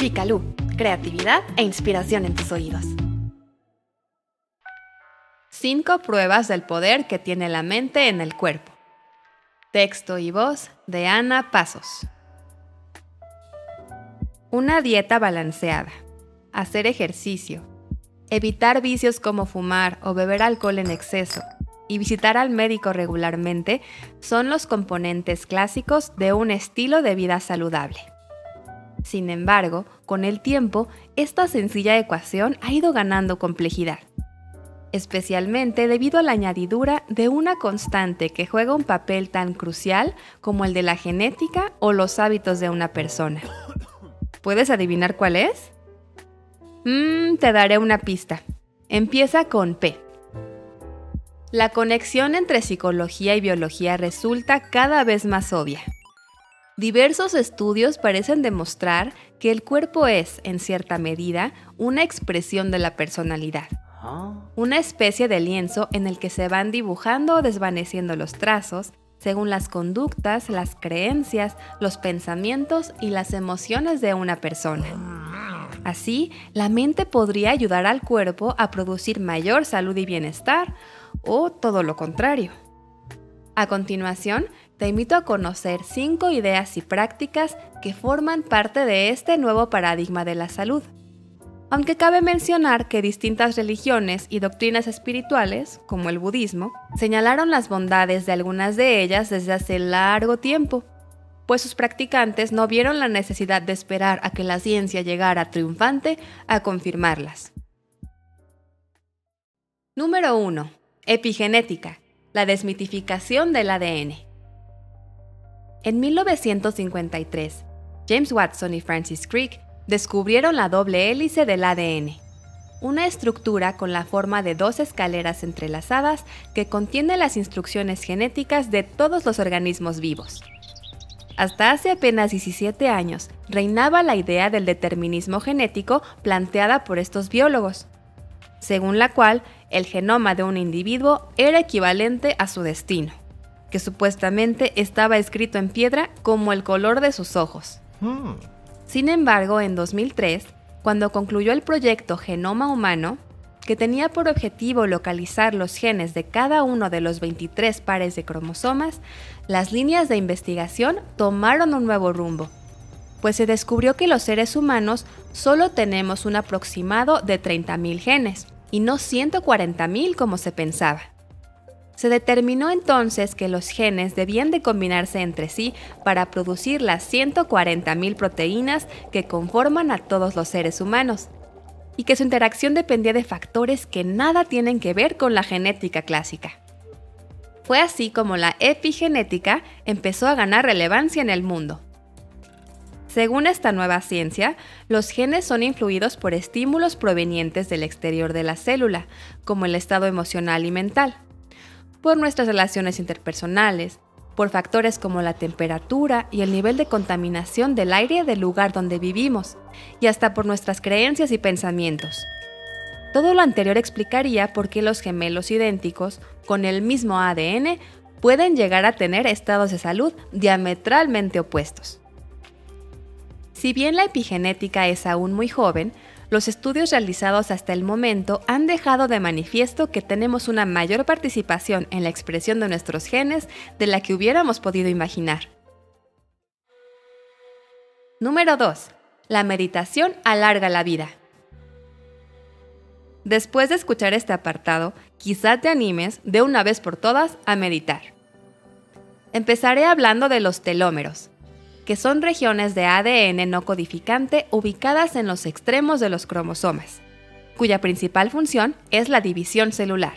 Picalú, creatividad e inspiración en tus oídos. Cinco pruebas del poder que tiene la mente en el cuerpo. Texto y voz de Ana Pasos. Una dieta balanceada. Hacer ejercicio. Evitar vicios como fumar o beber alcohol en exceso. Y visitar al médico regularmente son los componentes clásicos de un estilo de vida saludable. Sin embargo, con el tiempo, esta sencilla ecuación ha ido ganando complejidad especialmente debido a la añadidura de una constante que juega un papel tan crucial como el de la genética o los hábitos de una persona. ¿Puedes adivinar cuál es? Mmm, te daré una pista. Empieza con P. La conexión entre psicología y biología resulta cada vez más obvia. Diversos estudios parecen demostrar que el cuerpo es, en cierta medida, una expresión de la personalidad. Una especie de lienzo en el que se van dibujando o desvaneciendo los trazos según las conductas, las creencias, los pensamientos y las emociones de una persona. Así, la mente podría ayudar al cuerpo a producir mayor salud y bienestar, o todo lo contrario. A continuación, te invito a conocer cinco ideas y prácticas que forman parte de este nuevo paradigma de la salud aunque cabe mencionar que distintas religiones y doctrinas espirituales, como el budismo, señalaron las bondades de algunas de ellas desde hace largo tiempo, pues sus practicantes no vieron la necesidad de esperar a que la ciencia llegara triunfante a confirmarlas. Número 1. Epigenética, la desmitificación del ADN. En 1953, James Watson y Francis Crick descubrieron la doble hélice del ADN, una estructura con la forma de dos escaleras entrelazadas que contiene las instrucciones genéticas de todos los organismos vivos. Hasta hace apenas 17 años reinaba la idea del determinismo genético planteada por estos biólogos, según la cual el genoma de un individuo era equivalente a su destino, que supuestamente estaba escrito en piedra como el color de sus ojos. Hmm. Sin embargo, en 2003, cuando concluyó el proyecto Genoma Humano, que tenía por objetivo localizar los genes de cada uno de los 23 pares de cromosomas, las líneas de investigación tomaron un nuevo rumbo, pues se descubrió que los seres humanos solo tenemos un aproximado de 30.000 genes, y no 140.000 como se pensaba. Se determinó entonces que los genes debían de combinarse entre sí para producir las 140.000 proteínas que conforman a todos los seres humanos, y que su interacción dependía de factores que nada tienen que ver con la genética clásica. Fue así como la epigenética empezó a ganar relevancia en el mundo. Según esta nueva ciencia, los genes son influidos por estímulos provenientes del exterior de la célula, como el estado emocional y mental por nuestras relaciones interpersonales, por factores como la temperatura y el nivel de contaminación del aire del lugar donde vivimos, y hasta por nuestras creencias y pensamientos. Todo lo anterior explicaría por qué los gemelos idénticos, con el mismo ADN, pueden llegar a tener estados de salud diametralmente opuestos. Si bien la epigenética es aún muy joven, los estudios realizados hasta el momento han dejado de manifiesto que tenemos una mayor participación en la expresión de nuestros genes de la que hubiéramos podido imaginar. Número 2. La meditación alarga la vida. Después de escuchar este apartado, quizá te animes de una vez por todas a meditar. Empezaré hablando de los telómeros, que son regiones de ADN no codificante ubicadas en los extremos de los cromosomas, cuya principal función es la división celular.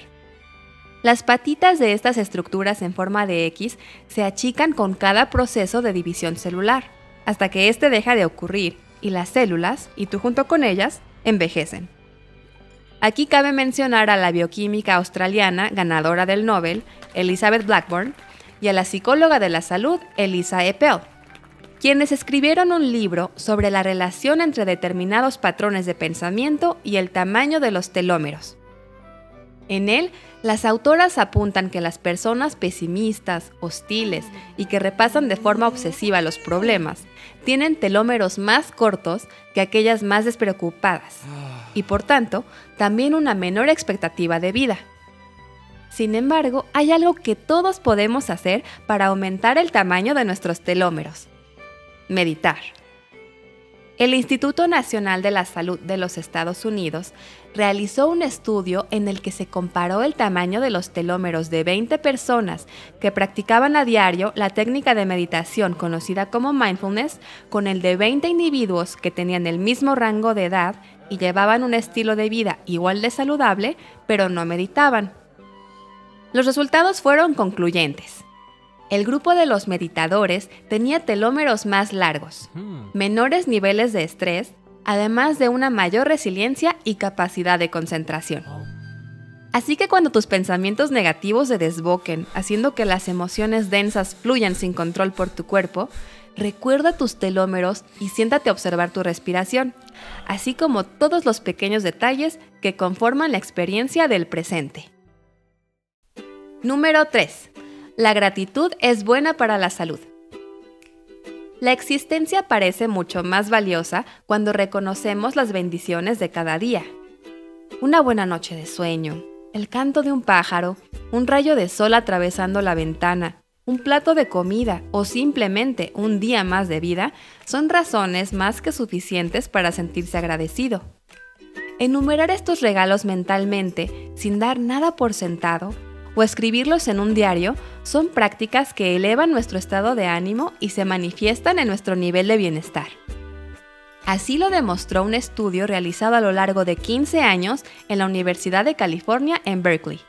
Las patitas de estas estructuras en forma de X se achican con cada proceso de división celular, hasta que éste deja de ocurrir y las células, y tú junto con ellas, envejecen. Aquí cabe mencionar a la bioquímica australiana ganadora del Nobel, Elizabeth Blackburn, y a la psicóloga de la salud, Elisa Eppel, quienes escribieron un libro sobre la relación entre determinados patrones de pensamiento y el tamaño de los telómeros. En él, las autoras apuntan que las personas pesimistas, hostiles y que repasan de forma obsesiva los problemas tienen telómeros más cortos que aquellas más despreocupadas y por tanto también una menor expectativa de vida. Sin embargo, hay algo que todos podemos hacer para aumentar el tamaño de nuestros telómeros. Meditar. El Instituto Nacional de la Salud de los Estados Unidos realizó un estudio en el que se comparó el tamaño de los telómeros de 20 personas que practicaban a diario la técnica de meditación conocida como mindfulness con el de 20 individuos que tenían el mismo rango de edad y llevaban un estilo de vida igual de saludable, pero no meditaban. Los resultados fueron concluyentes. El grupo de los meditadores tenía telómeros más largos, hmm. menores niveles de estrés, además de una mayor resiliencia y capacidad de concentración. Así que cuando tus pensamientos negativos se desboquen, haciendo que las emociones densas fluyan sin control por tu cuerpo, recuerda tus telómeros y siéntate a observar tu respiración, así como todos los pequeños detalles que conforman la experiencia del presente. Número 3. La gratitud es buena para la salud. La existencia parece mucho más valiosa cuando reconocemos las bendiciones de cada día. Una buena noche de sueño, el canto de un pájaro, un rayo de sol atravesando la ventana, un plato de comida o simplemente un día más de vida son razones más que suficientes para sentirse agradecido. Enumerar estos regalos mentalmente, sin dar nada por sentado, o escribirlos en un diario son prácticas que elevan nuestro estado de ánimo y se manifiestan en nuestro nivel de bienestar. Así lo demostró un estudio realizado a lo largo de 15 años en la Universidad de California en Berkeley,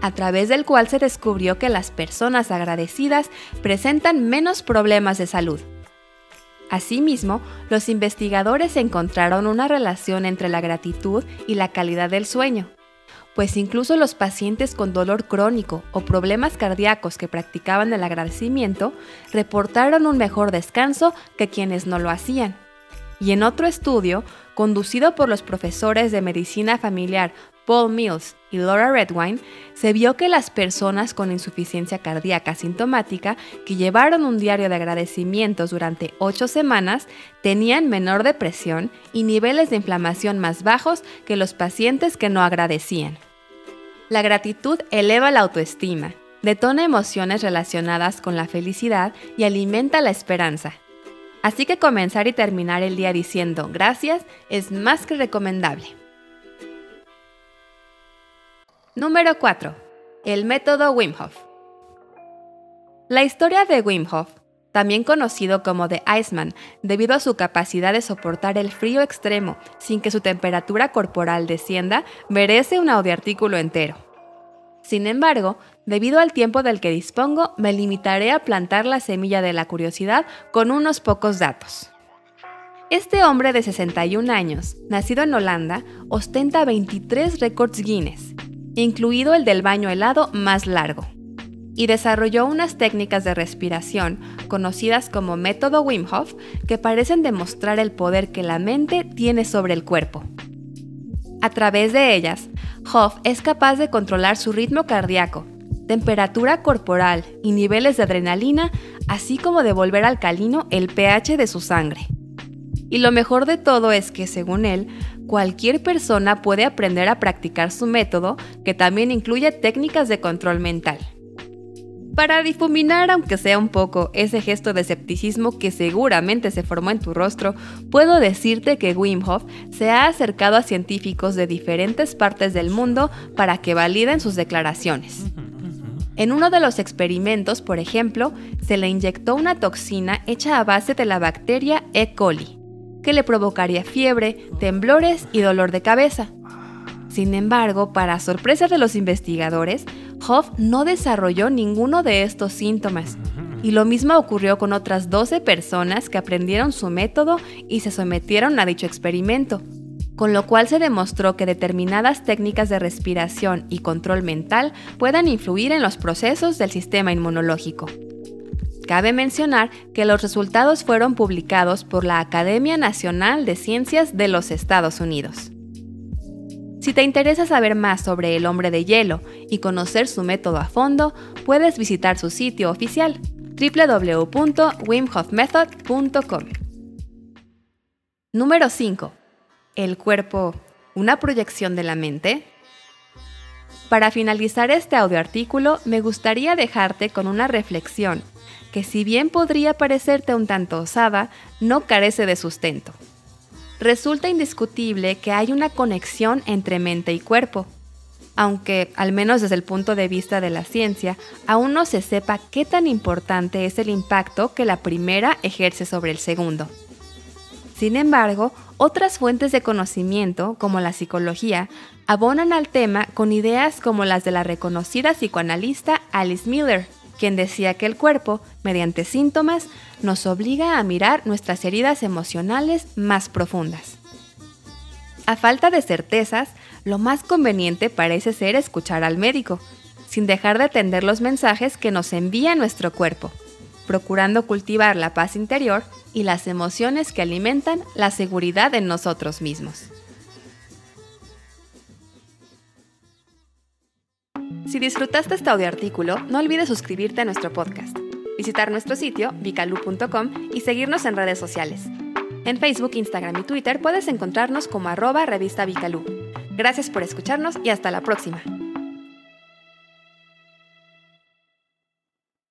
a través del cual se descubrió que las personas agradecidas presentan menos problemas de salud. Asimismo, los investigadores encontraron una relación entre la gratitud y la calidad del sueño, pues incluso los pacientes con dolor crónico o problemas cardíacos que practicaban el agradecimiento reportaron un mejor descanso que quienes no lo hacían. Y en otro estudio, conducido por los profesores de medicina familiar Paul Mills y Laura Redwine, se vio que las personas con insuficiencia cardíaca sintomática que llevaron un diario de agradecimientos durante ocho semanas tenían menor depresión y niveles de inflamación más bajos que los pacientes que no agradecían. La gratitud eleva la autoestima, detona emociones relacionadas con la felicidad y alimenta la esperanza. Así que comenzar y terminar el día diciendo gracias es más que recomendable. Número 4. El método Wim Hof. La historia de Wim Hof, también conocido como The Iceman, debido a su capacidad de soportar el frío extremo sin que su temperatura corporal descienda, merece un audioartículo entero. Sin embargo, debido al tiempo del que dispongo, me limitaré a plantar la semilla de la curiosidad con unos pocos datos. Este hombre de 61 años, nacido en Holanda, ostenta 23 récords Guinness, incluido el del baño helado más largo, y desarrolló unas técnicas de respiración conocidas como método Wim Hof que parecen demostrar el poder que la mente tiene sobre el cuerpo. A través de ellas, Hof es capaz de controlar su ritmo cardíaco, temperatura corporal y niveles de adrenalina, así como de volver alcalino el pH de su sangre. Y lo mejor de todo es que, según él, cualquier persona puede aprender a practicar su método, que también incluye técnicas de control mental. Para difuminar, aunque sea un poco, ese gesto de escepticismo que seguramente se formó en tu rostro, puedo decirte que Wim Hof se ha acercado a científicos de diferentes partes del mundo para que validen sus declaraciones. En uno de los experimentos, por ejemplo, se le inyectó una toxina hecha a base de la bacteria E. coli, que le provocaría fiebre, temblores y dolor de cabeza. Sin embargo, para sorpresa de los investigadores, Hoff no desarrolló ninguno de estos síntomas. Y lo mismo ocurrió con otras 12 personas que aprendieron su método y se sometieron a dicho experimento, con lo cual se demostró que determinadas técnicas de respiración y control mental puedan influir en los procesos del sistema inmunológico. Cabe mencionar que los resultados fueron publicados por la Academia Nacional de Ciencias de los Estados Unidos. Si te interesa saber más sobre el hombre de hielo y conocer su método a fondo, puedes visitar su sitio oficial www.wimhofmethod.com. Número 5. ¿El cuerpo una proyección de la mente? Para finalizar este audioartículo, me gustaría dejarte con una reflexión que si bien podría parecerte un tanto osada, no carece de sustento. Resulta indiscutible que hay una conexión entre mente y cuerpo, aunque, al menos desde el punto de vista de la ciencia, aún no se sepa qué tan importante es el impacto que la primera ejerce sobre el segundo. Sin embargo, otras fuentes de conocimiento, como la psicología, abonan al tema con ideas como las de la reconocida psicoanalista Alice Miller, quien decía que el cuerpo, mediante síntomas, nos obliga a mirar nuestras heridas emocionales más profundas. A falta de certezas, lo más conveniente parece ser escuchar al médico, sin dejar de atender los mensajes que nos envía nuestro cuerpo, procurando cultivar la paz interior y las emociones que alimentan la seguridad en nosotros mismos. Si disfrutaste este audioartículo, no olvides suscribirte a nuestro podcast, visitar nuestro sitio vicalu.com y seguirnos en redes sociales. En Facebook, Instagram y Twitter puedes encontrarnos como arroba revista Vicalú. Gracias por escucharnos y hasta la próxima.